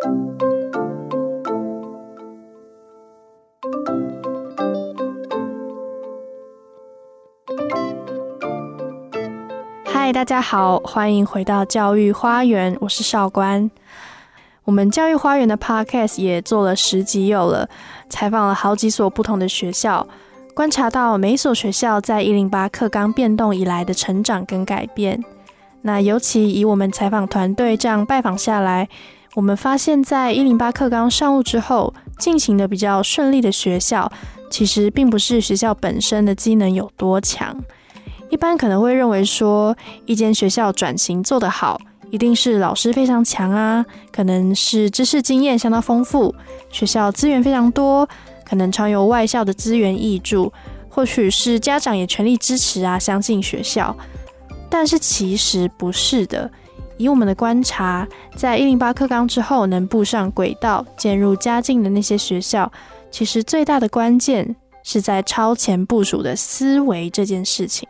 嗨，大家好，欢迎回到教育花园，我是少官。我们教育花园的 Podcast 也做了十集有了，采访了好几所不同的学校，观察到每一所学校在一零八课纲变动以来的成长跟改变。那尤其以我们采访团队这样拜访下来，我们发现，在一零八课纲上路之后，进行的比较顺利的学校，其实并不是学校本身的机能有多强。一般可能会认为说，一间学校转型做得好，一定是老师非常强啊，可能是知识经验相当丰富，学校资源非常多，可能常有外校的资源挹注，或许是家长也全力支持啊，相信学校。但是其实不是的。以我们的观察，在一零八课纲之后能步上轨道、渐入佳境的那些学校，其实最大的关键是在超前部署的思维这件事情。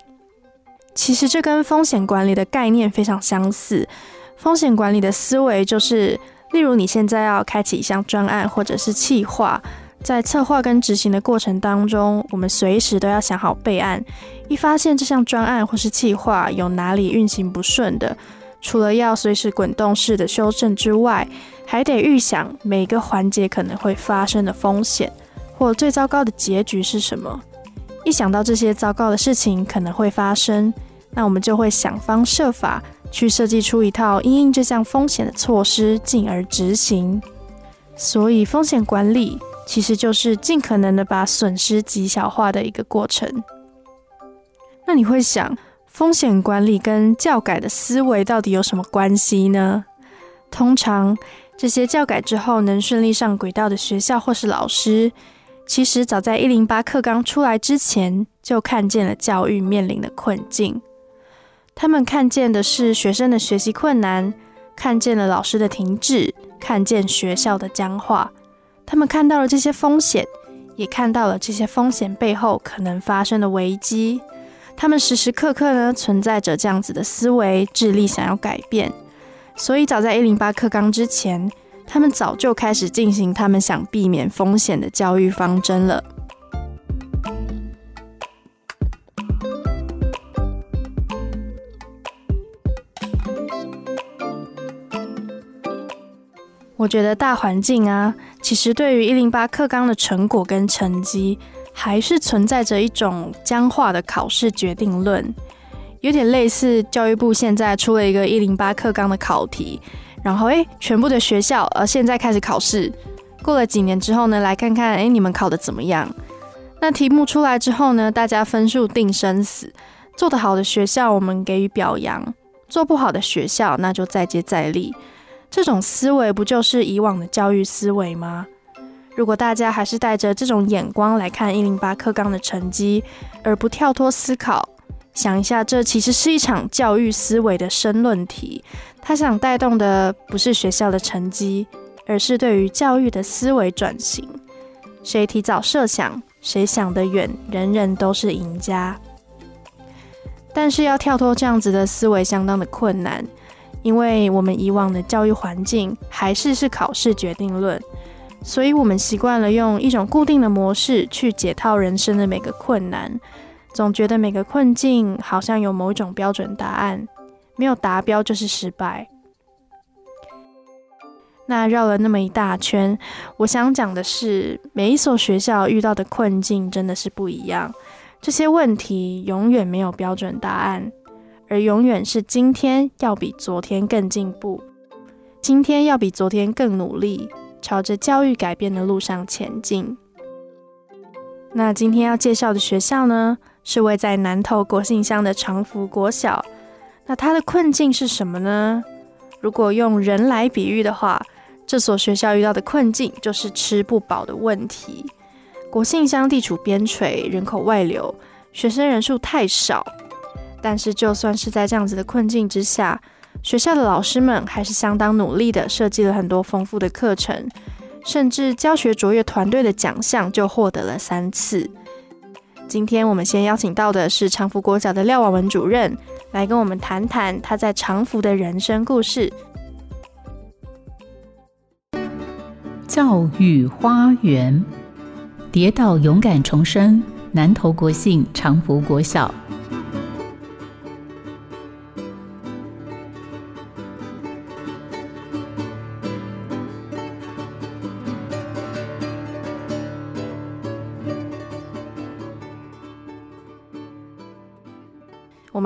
其实这跟风险管理的概念非常相似。风险管理的思维就是，例如你现在要开启一项专案或者是企划。在策划跟执行的过程当中，我们随时都要想好备案。一发现这项专案或是计划有哪里运行不顺的，除了要随时滚动式的修正之外，还得预想每个环节可能会发生的风险，或最糟糕的结局是什么。一想到这些糟糕的事情可能会发生，那我们就会想方设法去设计出一套应应这项风险的措施，进而执行。所以风险管理。其实就是尽可能的把损失极小化的一个过程。那你会想，风险管理跟教改的思维到底有什么关系呢？通常这些教改之后能顺利上轨道的学校或是老师，其实早在一零八课纲出来之前，就看见了教育面临的困境。他们看见的是学生的学习困难，看见了老师的停滞，看见学校的僵化。他们看到了这些风险，也看到了这些风险背后可能发生的危机。他们时时刻刻呢存在着这样子的思维，智力想要改变。所以早在一零八课纲之前，他们早就开始进行他们想避免风险的教育方针了。我觉得大环境啊，其实对于一零八课纲的成果跟成绩，还是存在着一种僵化的考试决定论，有点类似教育部现在出了一个一零八课纲的考题，然后诶，全部的学校呃现在开始考试，过了几年之后呢，来看看诶，你们考的怎么样？那题目出来之后呢，大家分数定生死，做得好的学校我们给予表扬，做不好的学校那就再接再厉。这种思维不就是以往的教育思维吗？如果大家还是带着这种眼光来看一零八课纲的成绩，而不跳脱思考，想一下，这其实是一场教育思维的申论题。他想带动的不是学校的成绩，而是对于教育的思维转型。谁提早设想，谁想得远，人人都是赢家。但是要跳脱这样子的思维，相当的困难。因为我们以往的教育环境还是是考试决定论，所以我们习惯了用一种固定的模式去解套人生的每个困难，总觉得每个困境好像有某种标准答案，没有达标就是失败。那绕了那么一大圈，我想讲的是，每一所学校遇到的困境真的是不一样，这些问题永远没有标准答案。而永远是今天要比昨天更进步，今天要比昨天更努力，朝着教育改变的路上前进。那今天要介绍的学校呢，是位在南投国信乡的长福国小。那它的困境是什么呢？如果用人来比喻的话，这所学校遇到的困境就是吃不饱的问题。国信乡地处边陲，人口外流，学生人数太少。但是，就算是在这样子的困境之下，学校的老师们还是相当努力的，设计了很多丰富的课程，甚至教学卓越团队的奖项就获得了三次。今天我们先邀请到的是长福国小的廖婉文主任，来跟我们谈谈他在长福的人生故事。教育花园，跌倒勇敢重生。南投国信长福国小。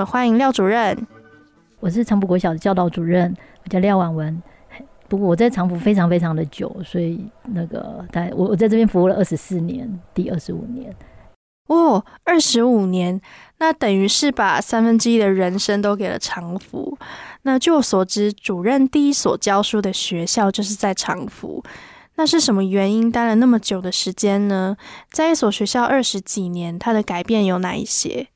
们欢迎廖主任。我是长福国小的教导主任，我叫廖婉文。不过我在长福非常非常的久，所以那个在我我在这边服务了二十四年，第二十五年。哦，二十五年，那等于是把三分之一的人生都给了长福。那据我所知，主任第一所教书的学校就是在长福。那是什么原因待了那么久的时间呢？在一所学校二十几年，它的改变有哪一些？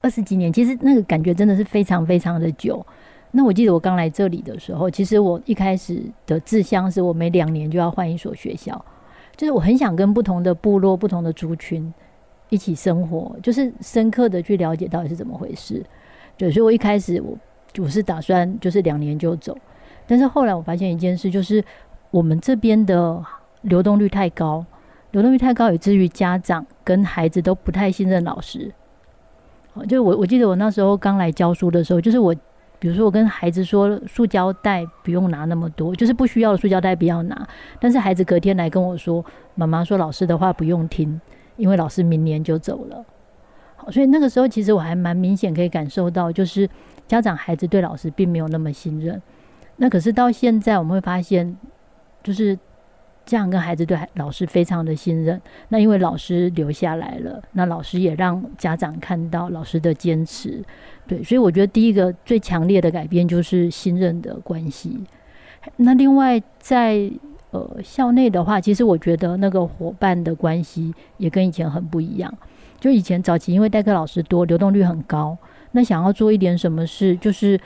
二十几年，其实那个感觉真的是非常非常的久。那我记得我刚来这里的时候，其实我一开始的志向是我每两年就要换一所学校，就是我很想跟不同的部落、不同的族群。一起生活，就是深刻的去了解到底是怎么回事。对，所以我一开始我我是打算就是两年就走，但是后来我发现一件事，就是我们这边的流动率太高，流动率太高，以至于家长跟孩子都不太信任老师。好，就我我记得我那时候刚来教书的时候，就是我比如说我跟孩子说塑胶袋不用拿那么多，就是不需要的塑胶袋不要拿，但是孩子隔天来跟我说，妈妈说老师的话不用听。因为老师明年就走了，好，所以那个时候其实我还蛮明显可以感受到，就是家长孩子对老师并没有那么信任。那可是到现在我们会发现，就是家长跟孩子对老师非常的信任。那因为老师留下来了，那老师也让家长看到老师的坚持。对，所以我觉得第一个最强烈的改变就是信任的关系。那另外在呃，校内的话，其实我觉得那个伙伴的关系也跟以前很不一样。就以前早期，因为代课老师多，流动率很高，那想要做一点什么事，就是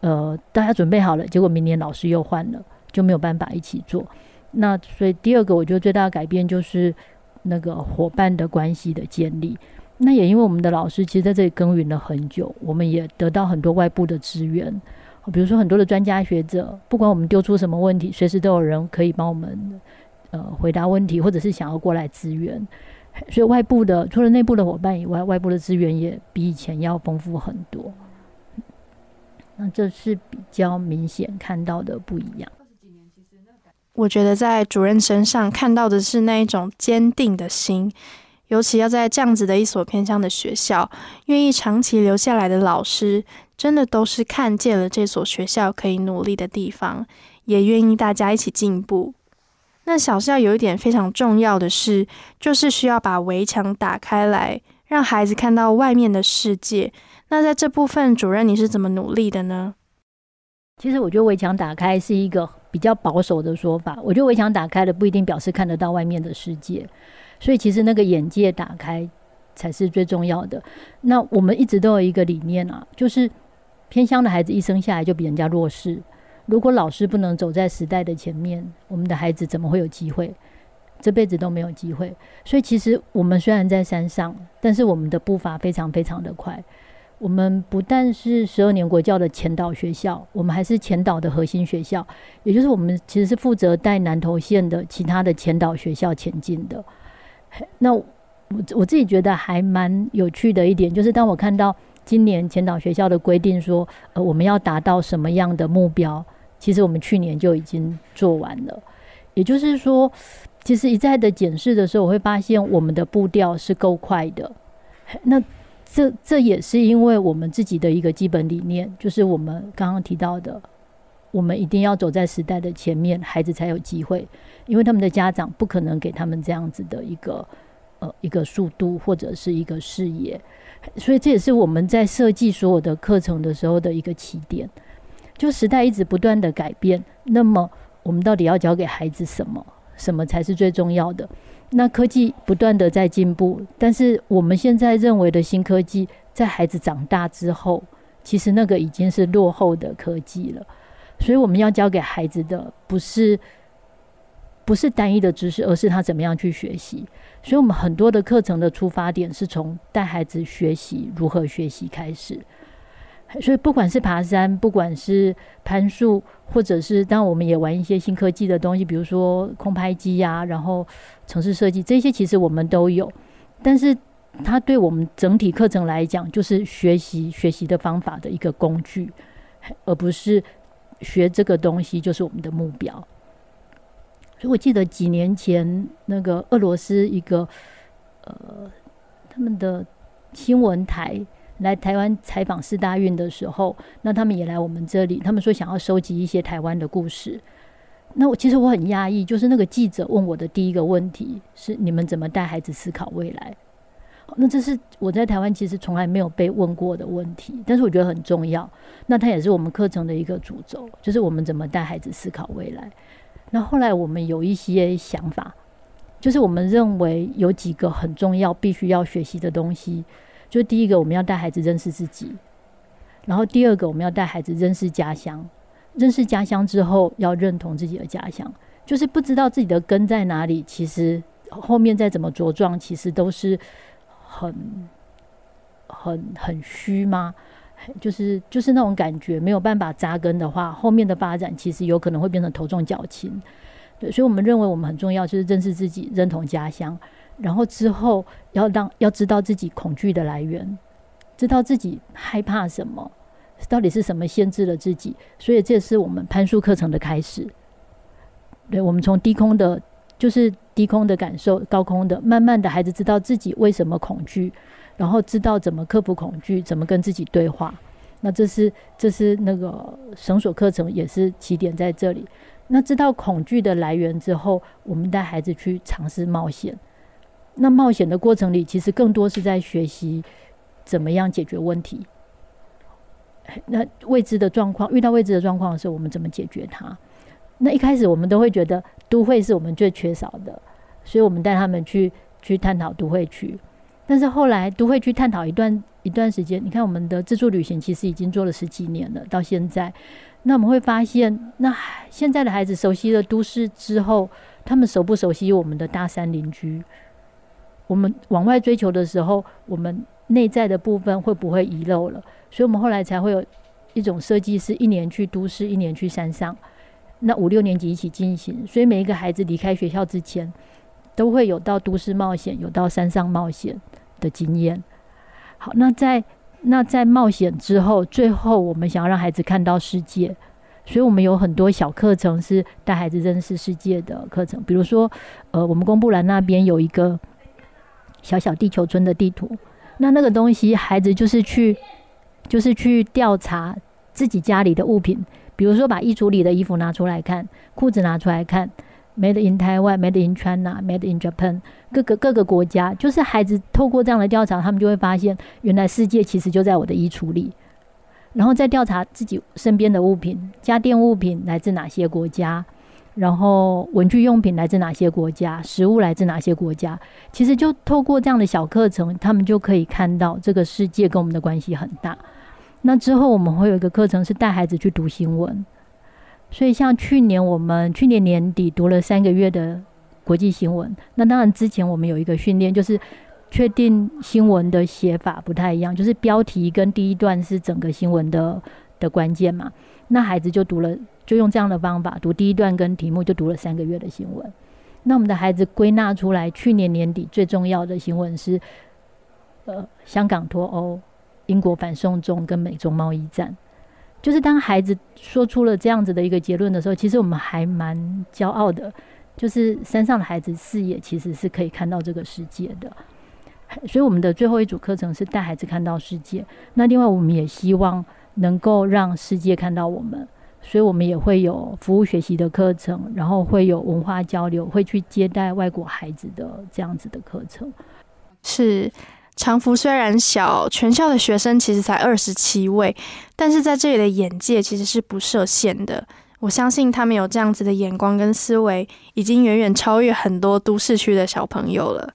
呃，大家准备好了，结果明年老师又换了，就没有办法一起做。那所以第二个，我觉得最大的改变就是那个伙伴的关系的建立。那也因为我们的老师其实在这里耕耘了很久，我们也得到很多外部的资源。比如说，很多的专家学者，不管我们丢出什么问题，随时都有人可以帮我们呃回答问题，或者是想要过来支援。所以外部的除了内部的伙伴以外，外部的资源也比以前要丰富很多。那这是比较明显看到的不一样。我觉得在主任身上看到的是那一种坚定的心，尤其要在这样子的一所偏乡的学校，愿意长期留下来的老师。真的都是看见了这所学校可以努力的地方，也愿意大家一起进步。那小校有一点非常重要的是，就是需要把围墙打开来，让孩子看到外面的世界。那在这部分，主任你是怎么努力的呢？其实我觉得围墙打开是一个比较保守的说法。我觉得围墙打开了不一定表示看得到外面的世界，所以其实那个眼界打开才是最重要的。那我们一直都有一个理念啊，就是。偏乡的孩子一生下来就比人家弱势。如果老师不能走在时代的前面，我们的孩子怎么会有机会？这辈子都没有机会。所以，其实我们虽然在山上，但是我们的步伐非常非常的快。我们不但是十二年国教的前导学校，我们还是前导的核心学校，也就是我们其实是负责带南投县的其他的前导学校前进的。那我我自己觉得还蛮有趣的一点，就是当我看到。今年前导学校的规定说，呃，我们要达到什么样的目标？其实我们去年就已经做完了。也就是说，其实一再的检视的时候，我会发现我们的步调是够快的。那这这也是因为我们自己的一个基本理念，就是我们刚刚提到的，我们一定要走在时代的前面，孩子才有机会。因为他们的家长不可能给他们这样子的一个呃一个速度或者是一个视野。所以这也是我们在设计所有的课程的时候的一个起点。就时代一直不断的改变，那么我们到底要教给孩子什么？什么才是最重要的？那科技不断的在进步，但是我们现在认为的新科技，在孩子长大之后，其实那个已经是落后的科技了。所以我们要教给孩子的，不是不是单一的知识，而是他怎么样去学习。所以，我们很多的课程的出发点是从带孩子学习如何学习开始。所以不管是爬山，不管是攀树，或者是当我们也玩一些新科技的东西，比如说空拍机呀，然后城市设计这些，其实我们都有。但是它对我们整体课程来讲，就是学习学习的方法的一个工具，而不是学这个东西就是我们的目标。所以我记得几年前那个俄罗斯一个呃他们的新闻台。来台湾采访四大运的时候，那他们也来我们这里。他们说想要收集一些台湾的故事。那我其实我很压抑，就是那个记者问我的第一个问题是：你们怎么带孩子思考未来？那这是我在台湾其实从来没有被问过的问题，但是我觉得很重要。那它也是我们课程的一个主轴，就是我们怎么带孩子思考未来。那后来我们有一些想法，就是我们认为有几个很重要、必须要学习的东西。就第一个，我们要带孩子认识自己；然后第二个，我们要带孩子认识家乡。认识家乡之后，要认同自己的家乡。就是不知道自己的根在哪里，其实后面再怎么茁壮，其实都是很、很、很虚吗？就是就是那种感觉，没有办法扎根的话，后面的发展其实有可能会变成头重脚轻。对，所以我们认为我们很重要，就是认识自己，认同家乡。然后之后要让要知道自己恐惧的来源，知道自己害怕什么，到底是什么限制了自己。所以这是我们攀树课程的开始。对，我们从低空的，就是低空的感受，高空的，慢慢的孩子知道自己为什么恐惧，然后知道怎么克服恐惧，怎么跟自己对话。那这是这是那个绳索课程也是起点在这里。那知道恐惧的来源之后，我们带孩子去尝试冒险。那冒险的过程里，其实更多是在学习怎么样解决问题。那未知的状况，遇到未知的状况的时候，我们怎么解决它？那一开始我们都会觉得都会是我们最缺少的，所以我们带他们去去探讨都会区。但是后来都会去探讨一段一段时间，你看我们的自助旅行其实已经做了十几年了，到现在，那我们会发现，那现在的孩子熟悉了都市之后，他们熟不熟悉我们的大山邻居？我们往外追求的时候，我们内在的部分会不会遗漏了？所以，我们后来才会有一种设计，是一年去都市，一年去山上，那五六年级一起进行。所以，每一个孩子离开学校之前，都会有到都市冒险，有到山上冒险的经验。好，那在那在冒险之后，最后我们想要让孩子看到世界，所以我们有很多小课程是带孩子认识世界的课程。比如说，呃，我们公布栏那边有一个。小小地球村的地图，那那个东西，孩子就是去，就是去调查自己家里的物品，比如说把衣橱里的衣服拿出来看，裤子拿出来看，Made in Taiwan，Made in China，Made in Japan，各个各个国家，就是孩子透过这样的调查，他们就会发现，原来世界其实就在我的衣橱里，然后再调查自己身边的物品，家电物品来自哪些国家。然后文具用品来自哪些国家？食物来自哪些国家？其实就透过这样的小课程，他们就可以看到这个世界跟我们的关系很大。那之后我们会有一个课程是带孩子去读新闻，所以像去年我们去年年底读了三个月的国际新闻。那当然之前我们有一个训练，就是确定新闻的写法不太一样，就是标题跟第一段是整个新闻的的关键嘛。那孩子就读了。就用这样的方法读第一段跟题目，就读了三个月的新闻。那我们的孩子归纳出来，去年年底最重要的新闻是，呃，香港脱欧、英国反送中跟美中贸易战。就是当孩子说出了这样子的一个结论的时候，其实我们还蛮骄傲的。就是山上的孩子视野其实是可以看到这个世界的。所以我们的最后一组课程是带孩子看到世界。那另外我们也希望能够让世界看到我们。所以我们也会有服务学习的课程，然后会有文化交流，会去接待外国孩子的这样子的课程。是长福虽然小，全校的学生其实才二十七位，但是在这里的眼界其实是不设限的。我相信他们有这样子的眼光跟思维，已经远远超越很多都市区的小朋友了。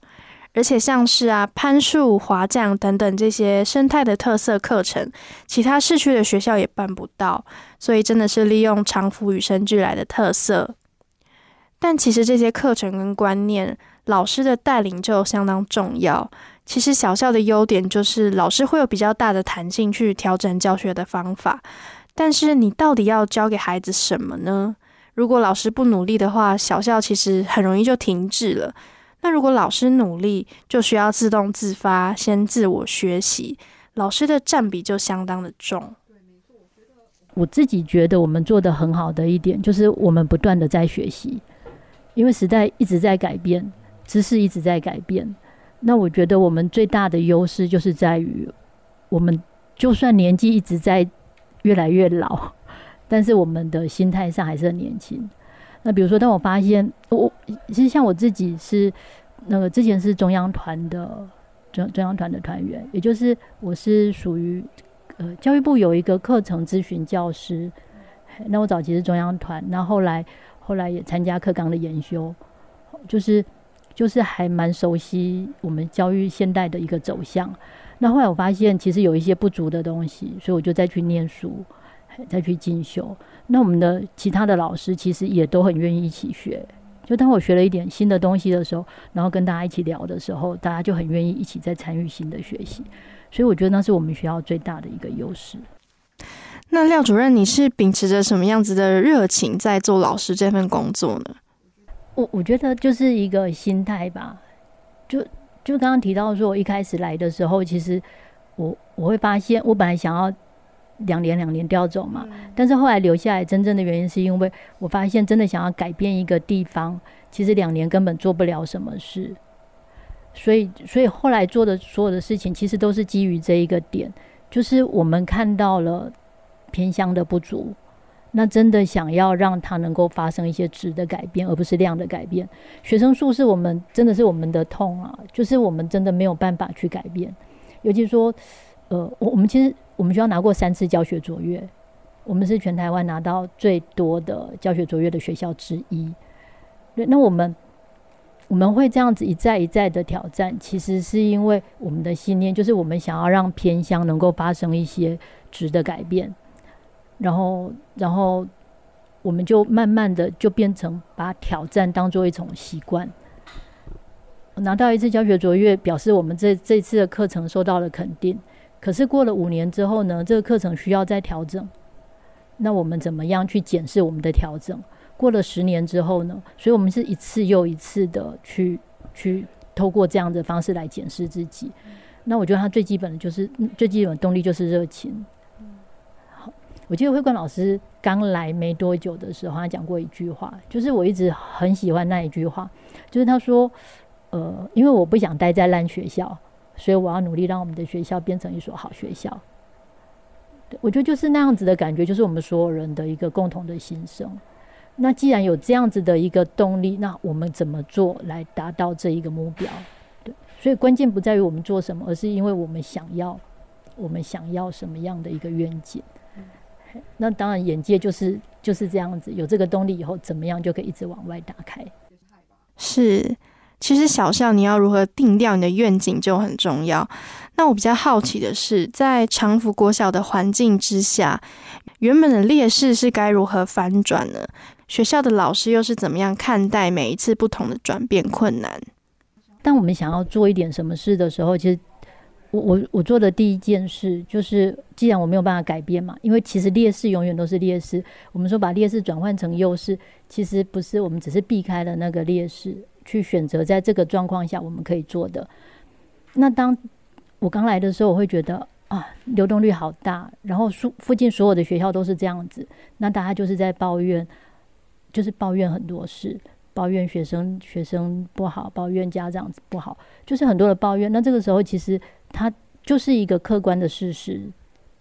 而且像是啊攀树、滑降等等这些生态的特色课程，其他市区的学校也办不到，所以真的是利用长福与生俱来的特色。但其实这些课程跟观念，老师的带领就相当重要。其实小校的优点就是老师会有比较大的弹性去调整教学的方法，但是你到底要教给孩子什么呢？如果老师不努力的话，小校其实很容易就停滞了。那如果老师努力，就需要自动自发，先自我学习，老师的占比就相当的重。我自己觉得我们做的很好的一点，就是我们不断的在学习，因为时代一直在改变，知识一直在改变。那我觉得我们最大的优势就是在于，我们就算年纪一直在越来越老，但是我们的心态上还是很年轻。那比如说，当我发现我其实像我自己是那个之前是中央团的中中央团的团员，也就是我是属于呃教育部有一个课程咨询教师。那我早期是中央团，那后来后来也参加课纲的研修，就是。就是还蛮熟悉我们教育现代的一个走向。那后来我发现，其实有一些不足的东西，所以我就再去念书，再去进修。那我们的其他的老师其实也都很愿意一起学。就当我学了一点新的东西的时候，然后跟大家一起聊的时候，大家就很愿意一起再参与新的学习。所以我觉得那是我们学校最大的一个优势。那廖主任，你是秉持着什么样子的热情在做老师这份工作呢？我我觉得就是一个心态吧，就就刚刚提到说，我一开始来的时候，其实我我会发现，我本来想要两年两年调走嘛，但是后来留下来，真正的原因是因为我发现，真的想要改变一个地方，其实两年根本做不了什么事，所以所以后来做的所有的事情，其实都是基于这一个点，就是我们看到了偏乡的不足。那真的想要让它能够发生一些质的改变，而不是量的改变。学生数是我们真的是我们的痛啊，就是我们真的没有办法去改变。尤其说，呃，我我们其实我们学校拿过三次教学卓越，我们是全台湾拿到最多的教学卓越的学校之一。对，那我们我们会这样子一再一再的挑战，其实是因为我们的信念，就是我们想要让偏乡能够发生一些质的改变。然后，然后我们就慢慢的就变成把挑战当做一种习惯。拿到一次教学卓越，表示我们这这次的课程受到了肯定。可是过了五年之后呢，这个课程需要再调整。那我们怎么样去检视我们的调整？过了十年之后呢？所以我们是一次又一次的去去透过这样的方式来检视自己。那我觉得他最基本的就是最基本的动力就是热情。我记得慧冠老师刚来没多久的时候，他讲过一句话，就是我一直很喜欢那一句话，就是他说：“呃，因为我不想待在烂学校，所以我要努力让我们的学校变成一所好学校。”我觉得就是那样子的感觉，就是我们所有人的一个共同的心声。那既然有这样子的一个动力，那我们怎么做来达到这一个目标？对，所以关键不在于我们做什么，而是因为我们想要，我们想要什么样的一个愿景。那当然，眼界就是就是这样子。有这个动力以后，怎么样就可以一直往外打开。是，其实小校你要如何定调你的愿景就很重要。那我比较好奇的是，在长福国小的环境之下，原本的劣势是该如何翻转呢？学校的老师又是怎么样看待每一次不同的转变困难？当我们想要做一点什么事的时候，其实。我我我做的第一件事就是，既然我没有办法改变嘛，因为其实劣势永远都是劣势。我们说把劣势转换成优势，其实不是，我们只是避开了那个劣势，去选择在这个状况下我们可以做的。那当我刚来的时候，我会觉得啊，流动率好大，然后附附近所有的学校都是这样子，那大家就是在抱怨，就是抱怨很多事，抱怨学生学生不好，抱怨家长不好，就是很多的抱怨。那这个时候其实。它就是一个客观的事实，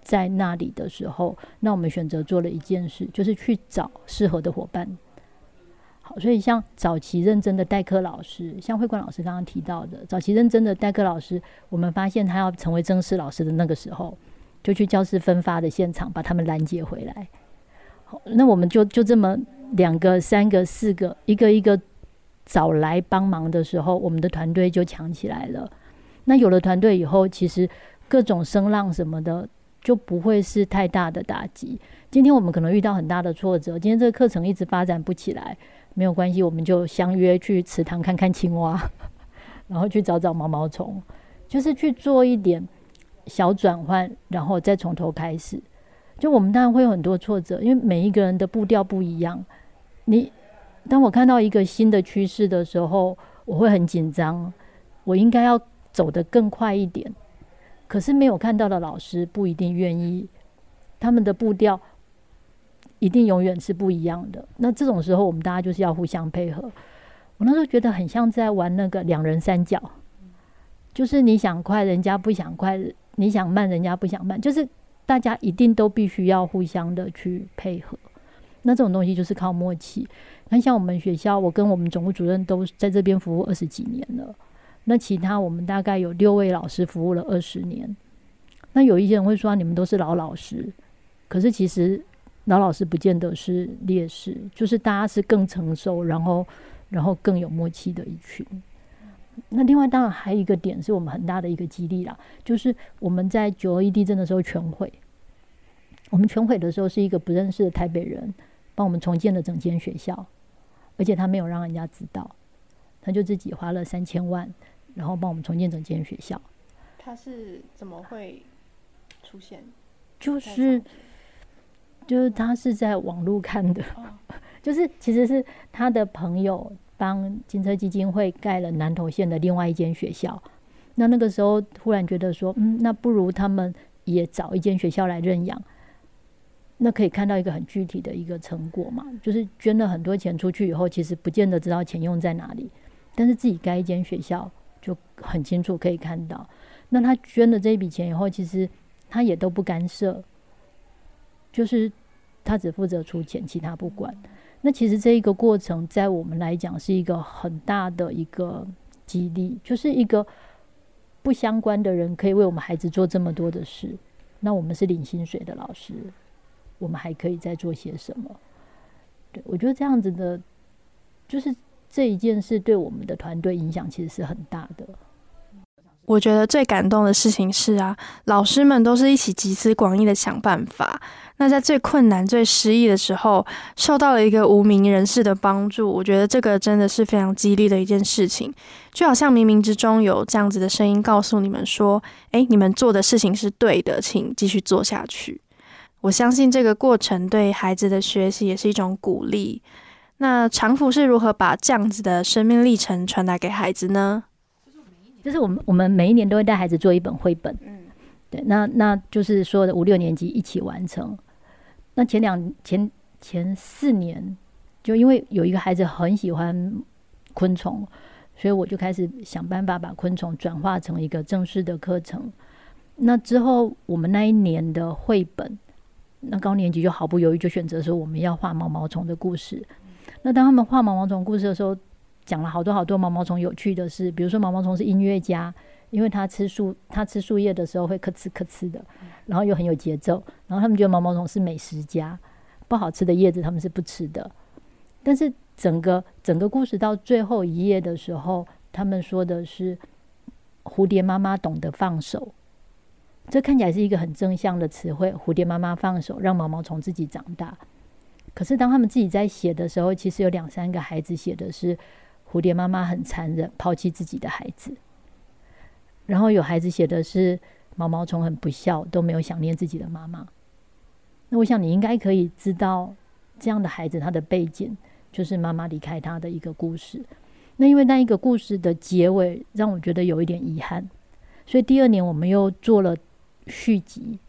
在那里的时候，那我们选择做了一件事，就是去找适合的伙伴。好，所以像早期认真的代课老师，像慧冠老师刚刚提到的，早期认真的代课老师，我们发现他要成为正式老师的那个时候，就去教室分发的现场把他们拦截回来。好，那我们就就这么两个、三个、四个，一个一个找来帮忙的时候，我们的团队就强起来了。那有了团队以后，其实各种声浪什么的就不会是太大的打击。今天我们可能遇到很大的挫折，今天这个课程一直发展不起来，没有关系，我们就相约去池塘看看青蛙，然后去找找毛毛虫，就是去做一点小转换，然后再从头开始。就我们当然会有很多挫折，因为每一个人的步调不一样。你当我看到一个新的趋势的时候，我会很紧张，我应该要走得更快一点。可是没有看到的老师不一定愿意，他们的步调一定永远是不一样的。那这种时候，我们大家就是要互相配合。我那时候觉得很像在玩那个两人三角，就是你想快，人家不想快；你想慢，人家不想慢。就是大家一定都必须要互相的去配合。那这种东西就是靠默契。那像我们学校，我跟我们总务主任都在这边服务二十几年了。那其他我们大概有六位老师服务了二十年。那有一些人会说你们都是老老师，可是其实老老师不见得是劣势，就是大家是更成熟，然后然后更有默契的一群。那另外当然还有一个点是我们很大的一个激励啦，就是我们在九二一地震的时候全毁。我们全毁的时候是一个不认识的台北人帮我们重建了整间学校，而且他没有让人家知道，他就自己花了三千万。然后帮我们重建整间学校。他是怎么会出现？就是，就是他是在网络看的，就是其实是他的朋友帮金车基金会盖了南投县的另外一间学校。那那个时候突然觉得说，嗯，那不如他们也找一间学校来认养，那可以看到一个很具体的一个成果嘛。就是捐了很多钱出去以后，其实不见得知道钱用在哪里，但是自己盖一间学校。就很清楚可以看到，那他捐了这一笔钱以后，其实他也都不干涉，就是他只负责出钱，其他不管。那其实这一个过程，在我们来讲是一个很大的一个激励，就是一个不相关的人可以为我们孩子做这么多的事。那我们是领薪水的老师，我们还可以再做些什么？对我觉得这样子的，就是。这一件事对我们的团队影响其实是很大的。我觉得最感动的事情是啊，老师们都是一起集思广益的想办法。那在最困难、最失意的时候，受到了一个无名人士的帮助，我觉得这个真的是非常激励的一件事情。就好像冥冥之中有这样子的声音告诉你们说：“诶，你们做的事情是对的，请继续做下去。”我相信这个过程对孩子的学习也是一种鼓励。那常福是如何把这样子的生命历程传达给孩子呢？就是我们我们每一年都会带孩子做一本绘本，嗯，对，那那就是说的五六年级一起完成。那前两前前四年，就因为有一个孩子很喜欢昆虫，所以我就开始想办法把昆虫转化成一个正式的课程。那之后，我们那一年的绘本，那高年级就毫不犹豫就选择说我们要画毛毛虫的故事。那当他们画毛毛虫故事的时候，讲了好多好多毛毛虫有趣的事，比如说毛毛虫是音乐家，因为他吃树，他吃树叶的时候会吭哧吭哧的，然后又很有节奏。然后他们觉得毛毛虫是美食家，不好吃的叶子他们是不吃的。但是整个整个故事到最后一页的时候，他们说的是蝴蝶妈妈懂得放手，这看起来是一个很正向的词汇。蝴蝶妈妈放手，让毛毛虫自己长大。可是当他们自己在写的时候，其实有两三个孩子写的是蝴蝶妈妈很残忍，抛弃自己的孩子。然后有孩子写的是毛毛虫很不孝，都没有想念自己的妈妈。那我想你应该可以知道，这样的孩子他的背景就是妈妈离开他的一个故事。那因为那一个故事的结尾让我觉得有一点遗憾，所以第二年我们又做了续集。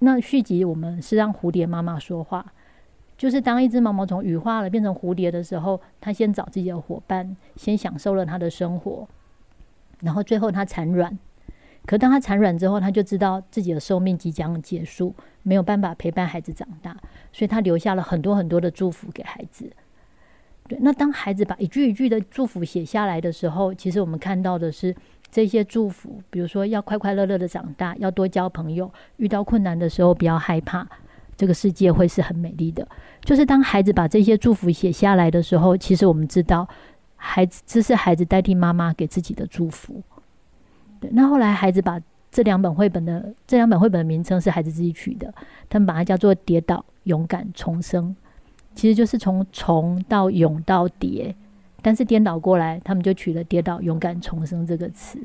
那续集我们是让蝴蝶妈妈说话。就是当一只毛毛虫羽化了变成蝴蝶的时候，它先找自己的伙伴，先享受了它的生活，然后最后它产卵。可当他产卵之后，他就知道自己的寿命即将结束，没有办法陪伴孩子长大，所以他留下了很多很多的祝福给孩子。对，那当孩子把一句一句的祝福写下来的时候，其实我们看到的是这些祝福，比如说要快快乐乐的长大，要多交朋友，遇到困难的时候不要害怕。这个世界会是很美丽的。就是当孩子把这些祝福写下来的时候，其实我们知道，孩子这是孩子代替妈妈给自己的祝福。那后来孩子把这两本绘本的这两本绘本的名称是孩子自己取的，他们把它叫做“跌倒勇敢重生”，其实就是从“重”到“勇”到“跌”，但是颠倒过来，他们就取了“跌倒勇敢重生”这个词。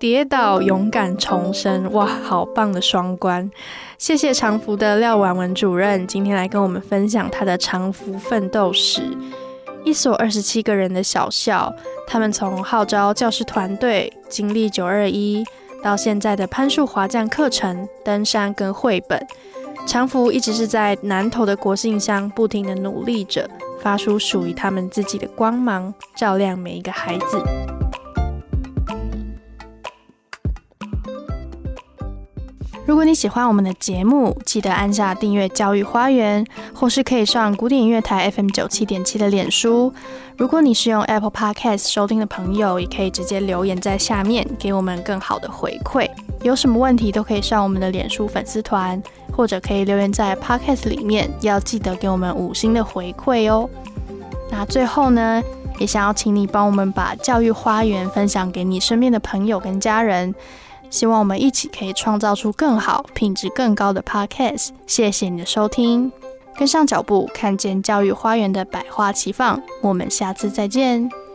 跌倒勇敢重生，哇，好棒的双关！谢谢长福的廖婉文主任今天来跟我们分享他的长福奋斗史。一所二十七个人的小校，他们从号召教师团队，经历九二一，到现在的攀树滑降课程、登山跟绘本，长福一直是在南投的国信乡不停的努力着，发出属于他们自己的光芒，照亮每一个孩子。如果你喜欢我们的节目，记得按下订阅“教育花园”，或是可以上古典音乐台 FM 九七点七的脸书。如果你是用 Apple Podcast 收听的朋友，也可以直接留言在下面，给我们更好的回馈。有什么问题都可以上我们的脸书粉丝团，或者可以留言在 Podcast 里面，要记得给我们五星的回馈哦。那最后呢，也想要请你帮我们把教育花园分享给你身边的朋友跟家人。希望我们一起可以创造出更好、品质更高的 Podcast。谢谢你的收听，跟上脚步，看见教育花园的百花齐放。我们下次再见。